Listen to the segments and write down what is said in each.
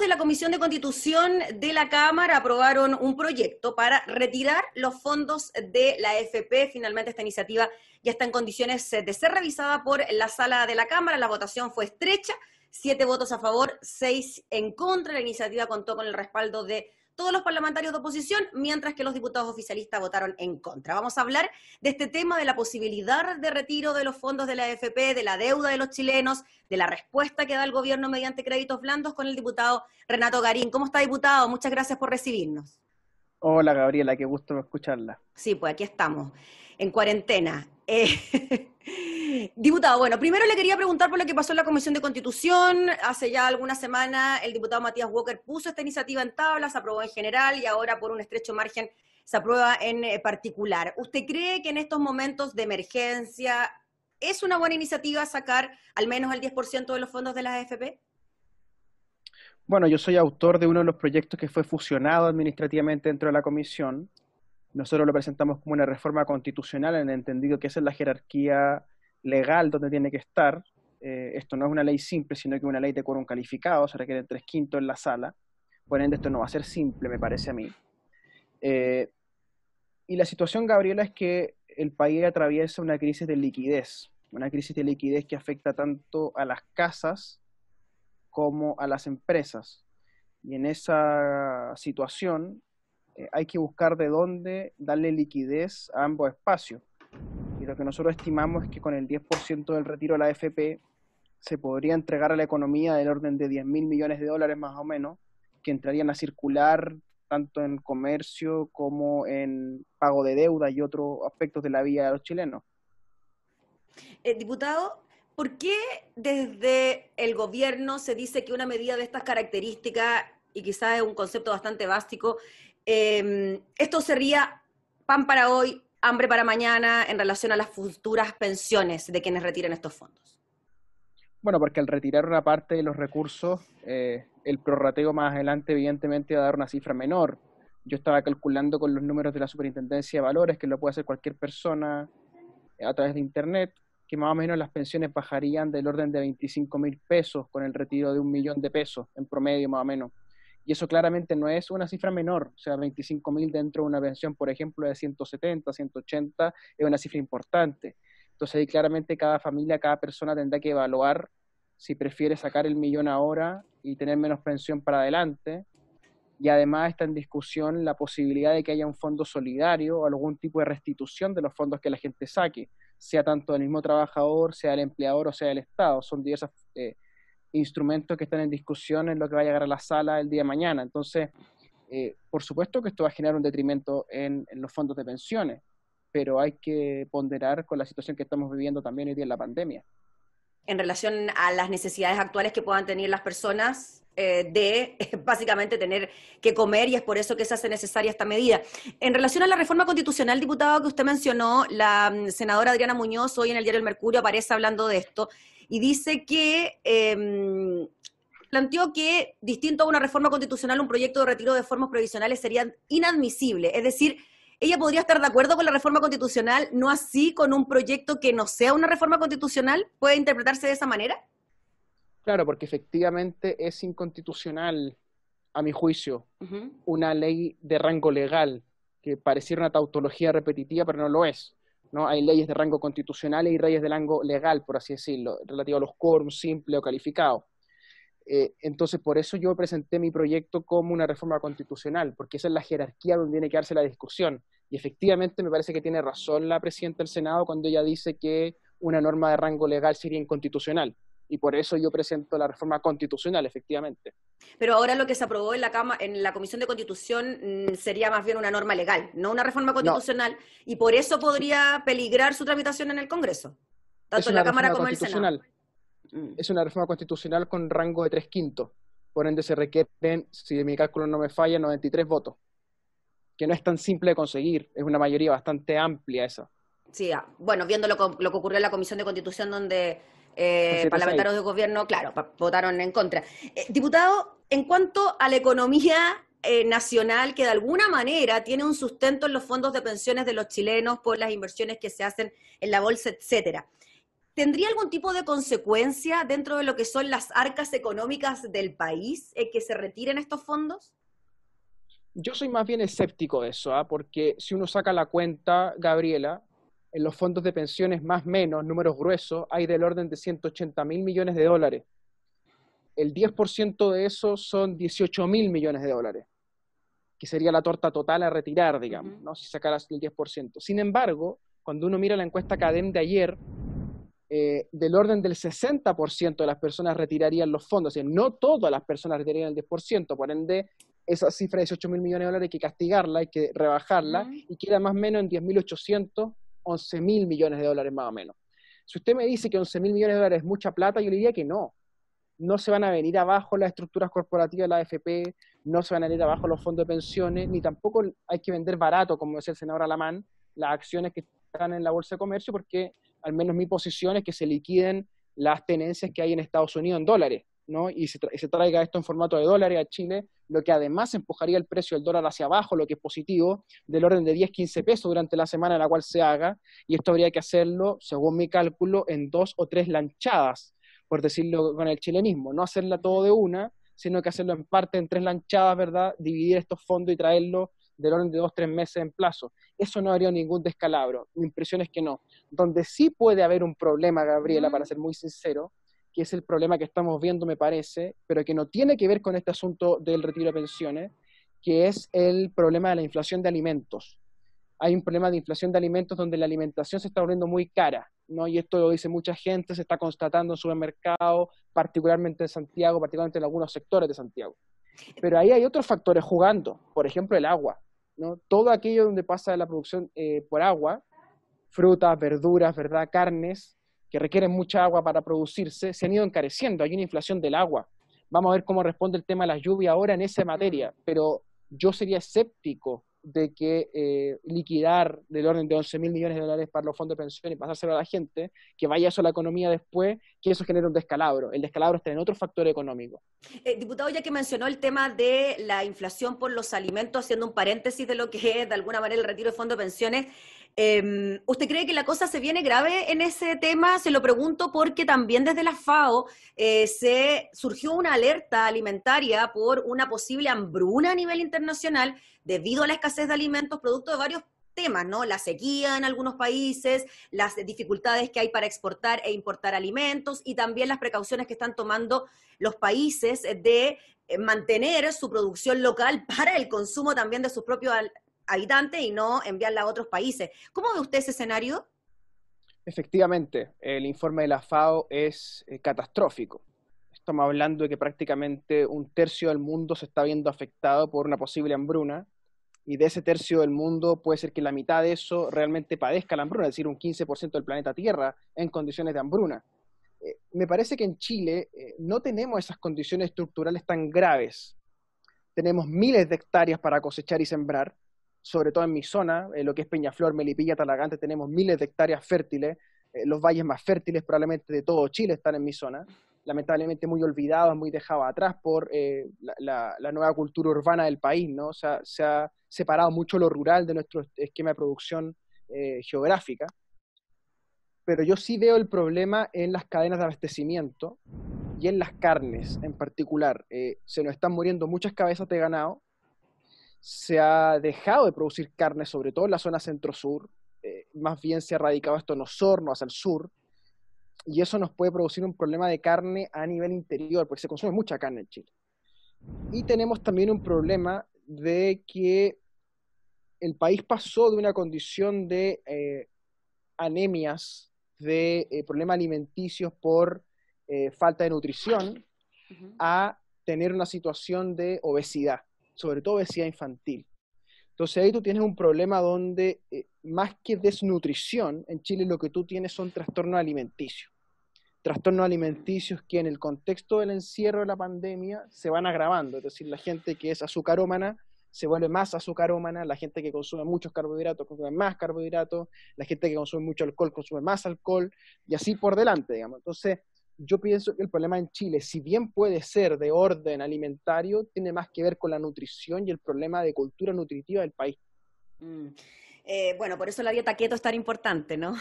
De la Comisión de Constitución de la Cámara aprobaron un proyecto para retirar los fondos de la AFP. Finalmente esta iniciativa ya está en condiciones de ser revisada por la sala de la Cámara. La votación fue estrecha, siete votos a favor, seis en contra. La iniciativa contó con el respaldo de todos los parlamentarios de oposición, mientras que los diputados oficialistas votaron en contra. Vamos a hablar de este tema, de la posibilidad de retiro de los fondos de la AFP, de la deuda de los chilenos, de la respuesta que da el gobierno mediante créditos blandos con el diputado Renato Garín. ¿Cómo está, diputado? Muchas gracias por recibirnos. Hola, Gabriela, qué gusto escucharla. Sí, pues aquí estamos, en cuarentena. Eh, Diputado, bueno, primero le quería preguntar por lo que pasó en la Comisión de Constitución. Hace ya alguna semana el diputado Matías Walker puso esta iniciativa en tabla, se aprobó en general y ahora por un estrecho margen se aprueba en eh, particular. ¿Usted cree que en estos momentos de emergencia es una buena iniciativa sacar al menos el 10% de los fondos de las AFP? Bueno, yo soy autor de uno de los proyectos que fue fusionado administrativamente dentro de la comisión. Nosotros lo presentamos como una reforma constitucional en el entendido que esa es la jerarquía legal donde tiene que estar. Eh, esto no es una ley simple, sino que una ley de quórum calificado, se requiere tres quintos en la sala. Por ende, esto no va a ser simple, me parece a mí. Eh, y la situación, Gabriela, es que el país atraviesa una crisis de liquidez, una crisis de liquidez que afecta tanto a las casas como a las empresas. Y en esa situación eh, hay que buscar de dónde darle liquidez a ambos espacios lo que nosotros estimamos es que con el 10% del retiro de la AFP se podría entregar a la economía del orden de 10 mil millones de dólares más o menos, que entrarían a circular tanto en comercio como en pago de deuda y otros aspectos de la vida de los chilenos. Eh, diputado, ¿por qué desde el gobierno se dice que una medida de estas características, y quizás es un concepto bastante básico, eh, esto sería pan para hoy, hambre para mañana en relación a las futuras pensiones de quienes retiren estos fondos? Bueno, porque al retirar una parte de los recursos, eh, el prorrateo más adelante evidentemente va a dar una cifra menor. Yo estaba calculando con los números de la Superintendencia de Valores, que lo puede hacer cualquier persona a través de Internet, que más o menos las pensiones bajarían del orden de 25 mil pesos con el retiro de un millón de pesos en promedio más o menos. Y eso claramente no es una cifra menor, o sea, 25 mil dentro de una pensión, por ejemplo, de 170, 180, es una cifra importante. Entonces ahí claramente cada familia, cada persona tendrá que evaluar si prefiere sacar el millón ahora y tener menos pensión para adelante. Y además está en discusión la posibilidad de que haya un fondo solidario o algún tipo de restitución de los fondos que la gente saque, sea tanto del mismo trabajador, sea el empleador o sea el Estado. Son diversas eh, instrumentos que están en discusión en lo que va a llegar a la sala el día de mañana. Entonces, eh, por supuesto que esto va a generar un detrimento en, los fondos de pensiones, pero hay que ponderar con la situación que estamos viviendo también hoy día en la pandemia. En relación a las necesidades actuales que puedan tener las personas eh, de básicamente tener que comer y es por eso que se hace necesaria esta medida. En relación a la reforma constitucional, diputado, que usted mencionó, la mm, senadora Adriana Muñoz hoy en el diario El Mercurio aparece hablando de esto y dice que em, planteó que, distinto a una reforma constitucional, un proyecto de retiro de formas provisionales sería inadmisible. Es decir, ella podría estar de acuerdo con la reforma constitucional, no así con un proyecto que no sea una reforma constitucional. ¿Puede interpretarse de esa manera? Claro, porque efectivamente es inconstitucional, a mi juicio, una ley de rango legal que pareciera una tautología repetitiva, pero no lo es. ¿No? Hay leyes de rango constitucional y leyes de rango legal, por así decirlo, relativo a los quórums simple o calificado. Eh, entonces, por eso yo presenté mi proyecto como una reforma constitucional, porque esa es la jerarquía donde tiene que darse la discusión. Y efectivamente me parece que tiene razón la presidenta del Senado cuando ella dice que una norma de rango legal sería inconstitucional y por eso yo presento la reforma constitucional, efectivamente. Pero ahora lo que se aprobó en la Cama, en la Comisión de Constitución mm, sería más bien una norma legal, no una reforma constitucional, y por eso podría peligrar su tramitación en el Congreso, tanto en la Cámara como en el Senado. Mm. Es una reforma constitucional con rango de tres quintos, por ende se requieren, si mi cálculo no me falla, 93 votos, que no es tan simple de conseguir, es una mayoría bastante amplia esa. Sí, ah, bueno, viendo lo, lo que ocurrió en la Comisión de Constitución donde eh, parlamentarios de gobierno, claro, votaron en contra. Eh, diputado, en cuanto a la economía eh, nacional, que de alguna manera tiene un sustento en los fondos de pensiones de los chilenos por las inversiones que se hacen en la bolsa, etcétera. ¿tendría algún tipo de consecuencia dentro de lo que son las arcas económicas del país eh, que se retiren estos fondos? Yo soy más bien escéptico de eso, ¿ah? porque si uno saca la cuenta, Gabriela, en los fondos de pensiones más menos, números gruesos, hay del orden de 180 mil millones de dólares. El 10% de eso son 18 mil millones de dólares, que sería la torta total a retirar, digamos, ¿no? si sacaras el 10%. Sin embargo, cuando uno mira la encuesta CADEM de ayer, eh, del orden del 60% de las personas retirarían los fondos, o sea, no todas las personas retirarían el 10%, por ende, esa cifra de 18 mil millones de dólares hay que castigarla, hay que rebajarla, y queda más o menos en 10.800 11 mil millones de dólares más o menos. Si usted me dice que 11 mil millones de dólares es mucha plata, yo le diría que no. No se van a venir abajo las estructuras corporativas de la AFP, no se van a venir abajo los fondos de pensiones, ni tampoco hay que vender barato, como decía el senador Alamán, las acciones que están en la Bolsa de Comercio, porque al menos mi posición es que se liquiden las tenencias que hay en Estados Unidos en dólares. Y se, traiga esto en formato de dólares a Chile, lo que además empujaría el precio del dólar hacia abajo, lo que es positivo, del orden de 10, 15 pesos durante la semana en la cual se haga, y esto habría que hacerlo, según mi cálculo, en dos o tres lanchadas, por decirlo con el chilenismo, no hacerla todo de una, sino que hacerlo en parte en tres lanchadas, ¿verdad? Dividir estos fondos y traerlo del orden de dos, tres meses en plazo. Eso no haría ningún descalabro. Mi impresión es que no. Donde sí puede haber un problema, Gabriela, para ser muy sincero, que es el problema que estamos viendo, me parece, pero que no tiene que ver con este asunto del retiro de pensiones, que es el problema de la inflación de alimentos. Hay un problema de inflación de alimentos donde la alimentación se está volviendo muy cara, ¿no? Y esto lo dice mucha gente, se está constatando en supermercados, particularmente en Santiago, particularmente en algunos sectores de Santiago. Pero ahí hay otros factores jugando, por ejemplo, el agua, ¿no? Todo aquello donde pasa la producción eh, por agua, frutas, verduras, ¿verdad? Carnes, que requieren mucha agua para producirse, se han ido encareciendo. Hay una inflación del agua. Vamos a ver cómo responde el tema de la lluvia ahora en esa materia, pero yo sería escéptico de que eh, liquidar del orden de 11 mil millones de dólares para los fondos de pensión y pasárselo a la gente, que vaya eso a la economía después, que eso genere un descalabro. El descalabro está en otro factor económico. Eh, diputado, ya que mencionó el tema de la inflación por los alimentos, haciendo un paréntesis de lo que es de alguna manera el retiro de fondos de pensiones, Em, ¿Usted cree que la cosa se viene grave en ese tema? Se lo pregunto porque también desde la FAO eh, se surgió una alerta alimentaria por una posible hambruna a nivel internacional debido a la escasez de alimentos producto de varios temas, ¿no? La sequía en algunos países, las dificultades que hay para exportar e importar alimentos y también las precauciones que están tomando los países de eh, mantener su producción local para el consumo también de sus propios habitantes y no enviarla a otros países. ¿Cómo ve usted ese escenario? Efectivamente, el informe de la FAO es eh, catastrófico. Estamos hablando de que prácticamente un tercio del mundo se está viendo afectado por una posible hambruna y de ese tercio del mundo puede ser que la mitad de eso realmente padezca la hambruna, es decir, un 15% del planeta Tierra en condiciones de hambruna. Eh, me parece que en Chile eh, no tenemos esas condiciones estructurales tan graves. Tenemos miles de hectáreas para cosechar y sembrar, sobre todo en mi zona, lo que es Peñaflor, Melipilla, Talagante, tenemos miles de hectáreas fértiles, eh, los valles más fértiles probablemente de todo Chile están en mi zona, lamentablemente muy olvidados, muy dejados atrás por eh, la, nueva cultura urbana del país, ¿no? O sea, se ha separado mucho lo rural de nuestro esquema de producción eh, geográfica. Pero yo sí veo el problema en las cadenas de abastecimiento y en las carnes en particular. se nos están muriendo muchas cabezas de ganado, se ha dejado de producir carne, sobre todo en la zona centro-sur, eh, más bien se ha radicado esto en Osorno, hacia el sur, y eso nos puede producir un problema de carne a nivel interior, porque se consume mucha carne en Chile. Y tenemos también un problema de que el país pasó de una condición de eh, anemias, de eh, problemas alimenticios por falta de nutrición, a tener una situación de obesidad sobre todo obesidad infantil. Entonces ahí tú tienes un problema donde eh, más que desnutrición, en Chile lo que tú tienes son trastornos alimenticios. Trastornos alimenticios que en el contexto del encierro de la pandemia se van agravando. Es decir, la gente que es azucarómana se vuelve más azucarómana, la gente que consume muchos carbohidratos consume más carbohidratos, la gente que consume mucho alcohol consume más alcohol, y así por delante, digamos. Entonces, yo pienso que el problema en Chile, si bien puede ser de orden alimentario, tiene más que ver con la nutrición y el problema de cultura nutritiva del país. Mm. Eh, bueno, por eso la dieta keto es tan importante, ¿no?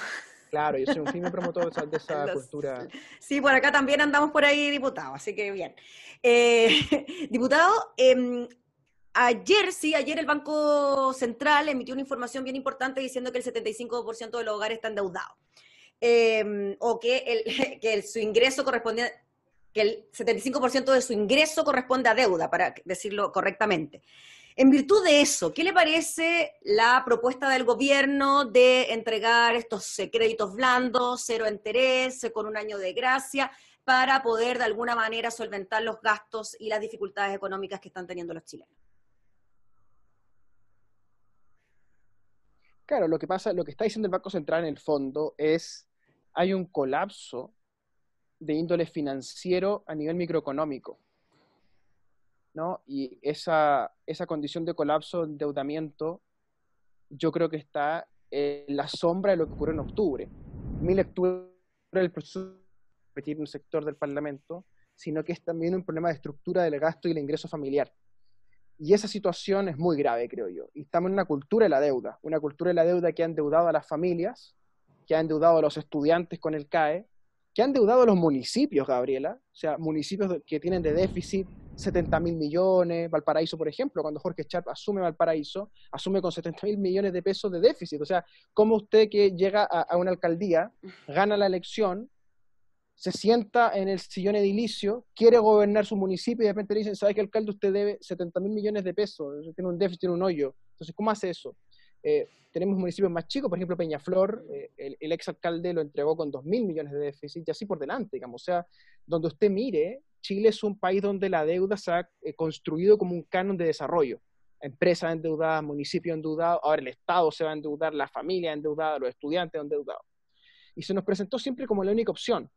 Claro, yo soy un firme promotor de esa, cultura. Sí, por acá también andamos por ahí, diputado, así que bien. Eh, diputado, em, ayer, sí, ayer el Banco Central emitió una información bien importante diciendo que el 75% de los hogares están endeudados. Em, o que, el, que su ingreso corresponde, que el 75% de su ingreso corresponde a deuda, para decirlo correctamente. En virtud de eso, ¿qué le parece la propuesta del gobierno de entregar estos eh, créditos blandos, cero interés, eh, con un año de gracia, para poder de alguna manera solventar los gastos y las dificultades económicas que están teniendo los chilenos? Claro, lo que pasa, lo que está diciendo el Banco Central en el fondo es hay un colapso de índole financiero a nivel microeconómico. ¿no? Y esa, esa condición de colapso, endeudamiento, yo creo que está en la sombra de lo que ocurrió en octubre. Mi lectura del proceso repetir un sector del Parlamento, sino que es también un problema de estructura del gasto y el ingreso familiar. Y esa situación es muy grave, creo yo. Y estamos en una cultura de la deuda, una cultura de la deuda que ha endeudado a las familias, que ha endeudado a los estudiantes con el CAE, que han endeudado a los municipios, Gabriela, o sea, municipios que tienen de déficit 70 mil millones, Valparaíso, por ejemplo, cuando Jorge Sharp asume Valparaíso, asume con 70 mil millones de pesos de déficit. O sea, ¿cómo usted que llega a, una alcaldía, gana la elección, se sienta en el sillón edilicio, quiere gobernar su municipio y de repente le dicen, ¿sabe qué alcalde usted debe 70 mil millones de pesos? Tiene un déficit, tiene un hoyo. Entonces, ¿cómo hace eso? Eh, tenemos municipios más chicos, por ejemplo, Peñaflor, eh, el, el exalcalde lo entregó con 2 mil millones de déficit y así por delante, digamos. O sea, donde usted mire, Chile es un país donde la deuda se ha eh, construido como un canon de desarrollo. Empresas endeudadas, municipios endeudados, ahora el Estado se va a endeudar, la familia endeudada, los estudiantes endeudados. Y se nos presentó siempre como la única opción.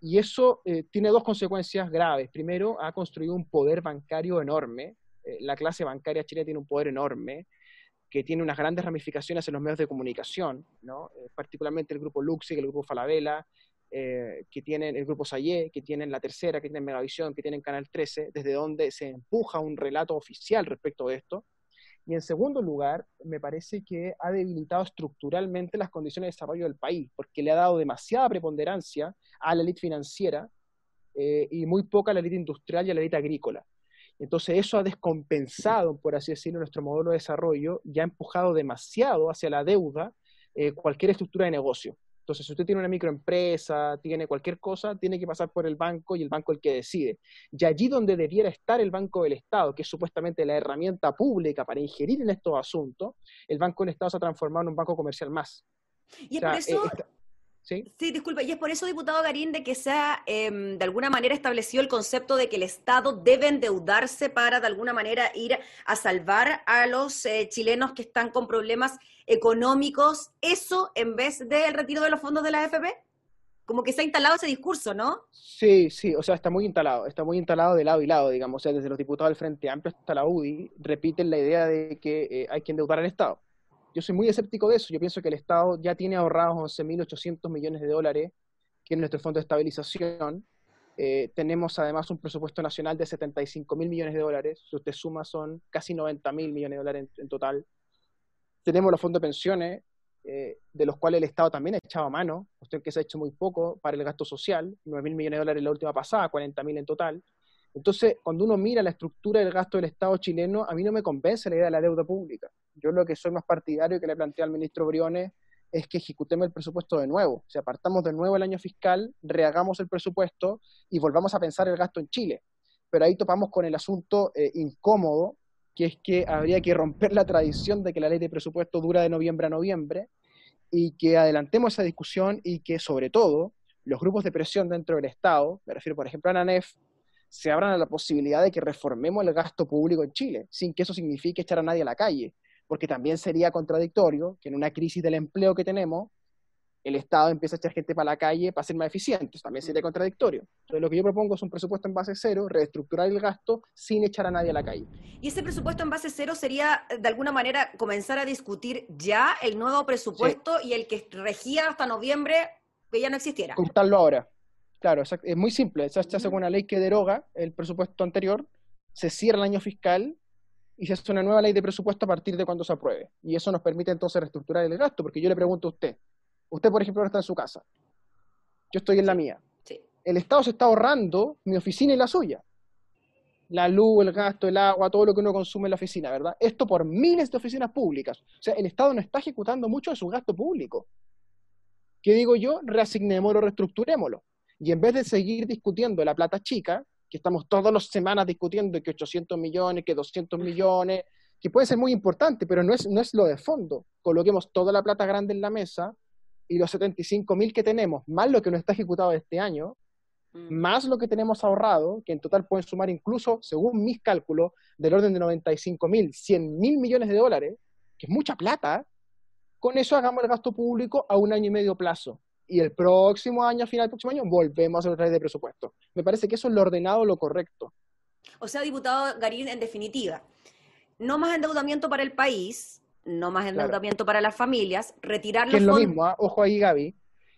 Y eso tiene dos consecuencias graves. Primero, ha construido un poder bancario enorme. la clase bancaria chilena tiene un poder enorme que tiene unas grandes ramificaciones en los medios de comunicación, ¿no? Eh, particularmente el grupo Luxi, el grupo Falabella, eh, que tienen el grupo Sayé, que tienen La Tercera, que tienen Megavisión, que tienen Canal 13, desde donde se empuja un relato oficial respecto de esto. Y en segundo lugar, me parece que ha debilitado estructuralmente las condiciones de desarrollo del país, porque le ha dado demasiada preponderancia a la élite financiera eh, y muy poca a la élite industrial y a la élite agrícola. Entonces eso ha descompensado, por así decirlo, nuestro modelo de desarrollo y ha empujado demasiado hacia la deuda eh, cualquier estructura de negocio. Entonces, si usted tiene una microempresa, tiene cualquier cosa, tiene que pasar por el banco y el banco el que decide. Y allí donde debiera estar el Banco del Estado, que es supuestamente la herramienta pública para ingerir en estos asuntos, el Banco del Estado se ha transformado en un banco comercial más. Y por eso... Eh, ¿Sí? sí, disculpa, y es por eso, diputado Garín, de que se ha em, de alguna manera establecido el concepto de que el Estado debe endeudarse para de alguna manera ir a salvar a los eh, chilenos que están con problemas económicos, eso en vez del retiro de los fondos de la AFP? Como que se ha instalado ese discurso, ¿no? Sí, sí, o sea, está muy instalado, está muy instalado de lado y lado, digamos, o sea, desde los diputados del Frente Amplio hasta la UDI, repiten la idea de que eh, hay que endeudar al Estado. Yo soy muy escéptico de eso. Yo pienso que el Estado ya tiene ahorrados 11.800 millones de dólares, que es nuestro fondo de estabilización. Eh, tenemos además un presupuesto nacional de 75 mil millones de dólares. Si usted suma, son casi 90 mil millones de dólares en, total. Tenemos los fondos de pensiones, eh, de los cuales el Estado también ha echado mano, usted que se ha hecho muy poco para el gasto social, 9 mil millones de dólares la última pasada, 40 mil en total. Entonces, cuando uno mira la estructura del gasto del Estado chileno, a mí no me convence la idea de la deuda pública. Yo lo que soy más partidario que le plantea al ministro Briones es que ejecutemos el presupuesto de nuevo. O sea, partamos de nuevo el año fiscal, rehagamos el presupuesto y volvamos a pensar el gasto en Chile. Pero ahí topamos con el asunto eh, incómodo, que es que habría que romper la tradición de que la ley de presupuesto dura de noviembre a noviembre y que adelantemos esa discusión y que, sobre todo, los grupos de presión dentro del Estado, me refiero, por ejemplo, a ANANEF, se abran a la posibilidad de que reformemos el gasto público en Chile, sin que eso signifique echar a nadie a la calle, porque también sería contradictorio que en una crisis del empleo que tenemos, el Estado empiece a echar gente para la calle para ser más eficiente, también sería contradictorio. Entonces lo que yo propongo es un presupuesto en base cero, reestructurar el gasto sin echar a nadie a la calle. ¿Y ese presupuesto en base cero sería, de alguna manera, comenzar a discutir ya el nuevo presupuesto y el que regía hasta noviembre que ya no existiera? Cortarlo ahora. Claro, es muy simple. Se hace una ley que deroga el presupuesto anterior, se cierra el año fiscal y se hace una nueva ley de presupuesto a partir de cuando se apruebe. Y eso nos permite entonces reestructurar el gasto, porque yo le pregunto a usted, Usted, por ejemplo, no está en su casa. Yo estoy en la mía. El Estado se está ahorrando mi oficina y la suya. La luz, el gasto, el agua, todo lo que uno consume en la oficina, ¿verdad? Esto por miles de oficinas públicas. O sea, el Estado no está ejecutando mucho de su gasto público. ¿Qué digo yo? Reasignémoslo, reestructurémoslo. Y en vez de seguir discutiendo la plata chica, que estamos todas las semanas discutiendo que 800 millones, que 200 millones, que puede ser muy importante, pero no es, no es lo de fondo. Coloquemos toda la plata grande en la mesa y los 75 mil que tenemos, más lo que no está ejecutado este año, mm. más lo que tenemos ahorrado, que en total pueden sumar incluso, según mis cálculos, del orden de 95 mil, 100 mil millones de dólares, que es mucha plata, con eso hagamos el gasto público a un año y medio plazo. Y el próximo año, a final del próximo año, volvemos a hacer otra vez de presupuesto. Me parece que eso es lo ordenado, lo correcto. O sea, diputado Garín, en definitiva, no más endeudamiento para el país, no más endeudamiento para las familias, retirar los que es lo mismo, ¿ah? ojo ahí Gaby,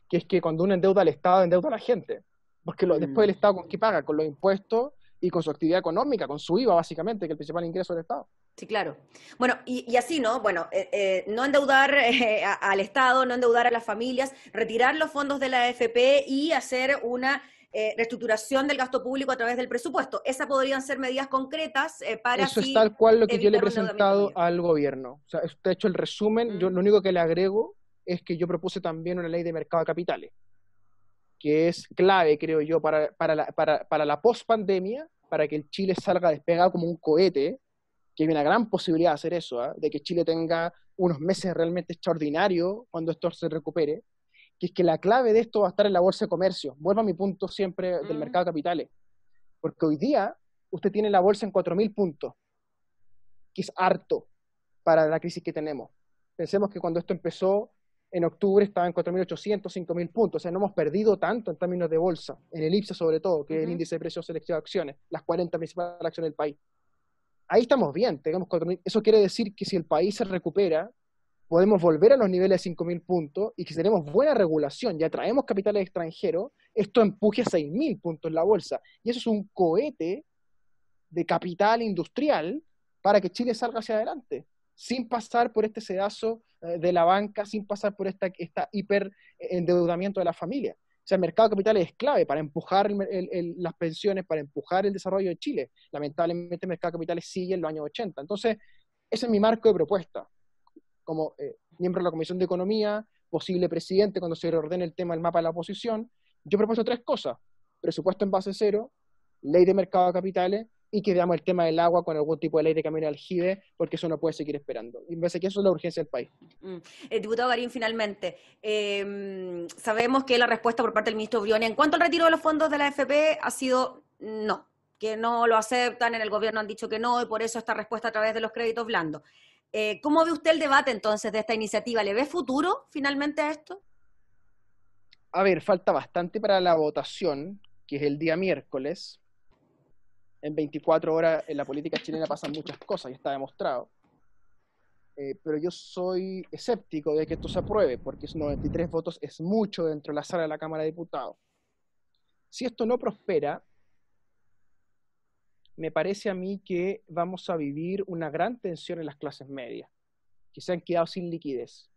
que es que cuando uno endeuda al Estado, endeuda a la gente. Porque lo, después el mm. Estado con qué paga, con los impuestos y con su actividad económica, con su IVA básicamente, que es el principal ingreso del Estado. Sí, claro. Bueno, y, así, ¿no? Bueno, eh, eh, no endeudar eh, al Estado, no endeudar a las familias, retirar los fondos de la AFP y hacer una reestructuración del gasto público a través del presupuesto. Esas podrían ser medidas concretas para... Eso es tal cual lo que yo le he presentado al gobierno. O sea, usted ha hecho el resumen. Yo lo único que le agrego es que yo propuse también una ley de mercado de capitales, que es clave, creo yo, para, para la, para, para la post-pandemia, para que el Chile salga despegado como un cohete que hay una gran posibilidad de hacer eso, ¿ah? de que Chile tenga unos meses realmente extraordinarios cuando esto se recupere, que es que la clave de esto va a estar en la bolsa de comercio. Vuelvo a mi punto siempre del mm. mercado de capitales. Porque hoy día usted tiene la bolsa en 4.000 puntos, que es harto para la crisis que tenemos. Pensemos que cuando esto empezó, en octubre estaba en 4.800, 5.000 puntos. O sea, no hemos perdido tanto en términos de bolsa, en el IPSA sobre todo, que es el índice de precios selección de acciones, las 40 principales acciones del país ahí estamos bien, tengamos Eso quiere decir que si el país se recupera, podemos volver a los niveles de 5.000 puntos y que si tenemos buena regulación y atraemos capitales extranjeros, esto empuje a 6.000 puntos en la bolsa. Y eso es un cohete de capital industrial para que Chile salga hacia adelante, sin pasar por este sedazo eh, de la banca, sin pasar por esta, esta hiperendeudamiento de la familia. O sea, el mercado de capitales es clave para empujar las pensiones, para empujar el desarrollo de Chile. Lamentablemente el mercado de capitales sigue en los años 80. Entonces, ese es mi marco de propuesta. Como eh, miembro de la Comisión de Economía, posible presidente cuando se reordene el tema del mapa de la oposición, yo propuesto tres cosas. Presupuesto en base cero, ley de mercado de capitales y que veamos el tema del agua con algún tipo de ley de camino aljibe, porque eso no puede seguir esperando. Y me parece que eso es la urgencia del país. Mm. Eh, diputado Garín, finalmente, em, sabemos que la respuesta por parte del ministro Briones en cuanto al retiro de los fondos de la AFP ha sido no, que no lo aceptan, en el gobierno han dicho que no, y por eso esta respuesta a través de los créditos blandos. Eh, ¿Cómo ve usted el debate entonces de esta iniciativa? ¿Le ve futuro finalmente a esto? A ver, falta bastante para la votación, que es el día miércoles en 24 horas en la política chilena pasan muchas cosas y está demostrado. Eh, pero yo soy escéptico de que esto se apruebe, porque 93 votos es mucho dentro de la sala de la Cámara de Diputados. Si esto no prospera, me parece a mí que vamos a vivir una gran tensión en las clases medias, que se han quedado sin liquidez.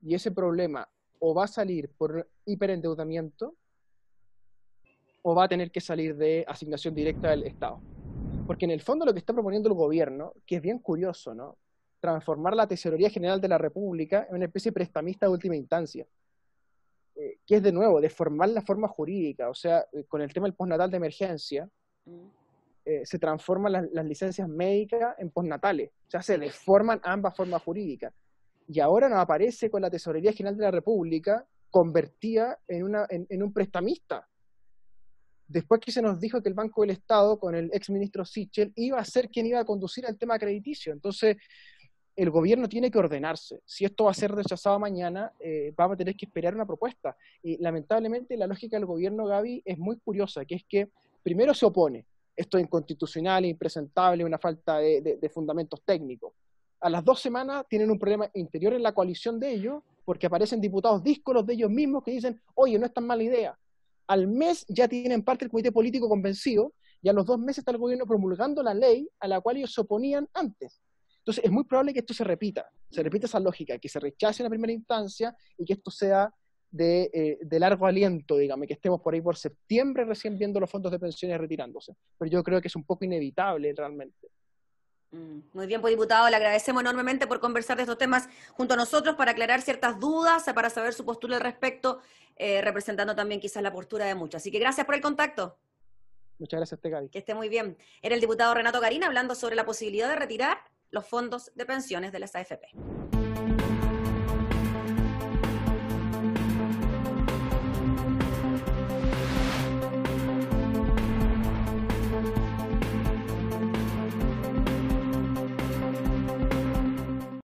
Y ese problema o va a salir por hiperendeudamiento, o va a tener que salir de asignación directa del Estado. Porque en el fondo lo que está proponiendo el gobierno, que es bien curioso, ¿no? Transformar la Tesorería General de la República en una especie de prestamista de última instancia. Eh, que es de nuevo, deformar la forma jurídica. O sea, eh, con el tema del postnatal de emergencia, eh, se transforman las, las, licencias médicas en postnatales. O sea, se deforman ambas formas jurídicas. Y ahora nos aparece con la Tesorería General de la República convertida en, una, en un prestamista después que se nos dijo que el Banco del Estado, con el ex ministro Sichel, iba a ser quien iba a conducir el tema crediticio. Entonces, el gobierno tiene que ordenarse. Si esto va a ser rechazado mañana, eh, vamos a tener que esperar una propuesta. Y lamentablemente la lógica del gobierno, Gaby, es muy curiosa, que es que primero se opone. Esto es inconstitucional, impresentable, una falta de fundamentos técnicos. A las dos semanas tienen un problema interior en la coalición de ellos, porque aparecen diputados díscolos de ellos mismos que dicen, oye, no es tan mala idea al mes ya tienen parte del comité político convencido y a los dos meses está el gobierno promulgando la ley a la cual ellos se oponían antes. Entonces es muy probable que esto se repita, se repita esa lógica, que se rechace en la primera instancia y que esto sea de, eh, de, largo aliento, digamos, que estemos por ahí por septiembre recién viendo los fondos de pensiones retirándose. Pero yo creo que es un poco inevitable realmente. Mm, muy bien, pues diputado, le agradecemos enormemente por conversar de estos temas junto a nosotros para aclarar ciertas dudas, para saber su postura al respecto, eh, representando también quizás la postura de muchos. Así que gracias por el contacto. Muchas gracias, Tegadi. Que esté muy bien. Era el diputado Renato Karina hablando sobre la posibilidad de retirar los fondos de pensiones de las AFP.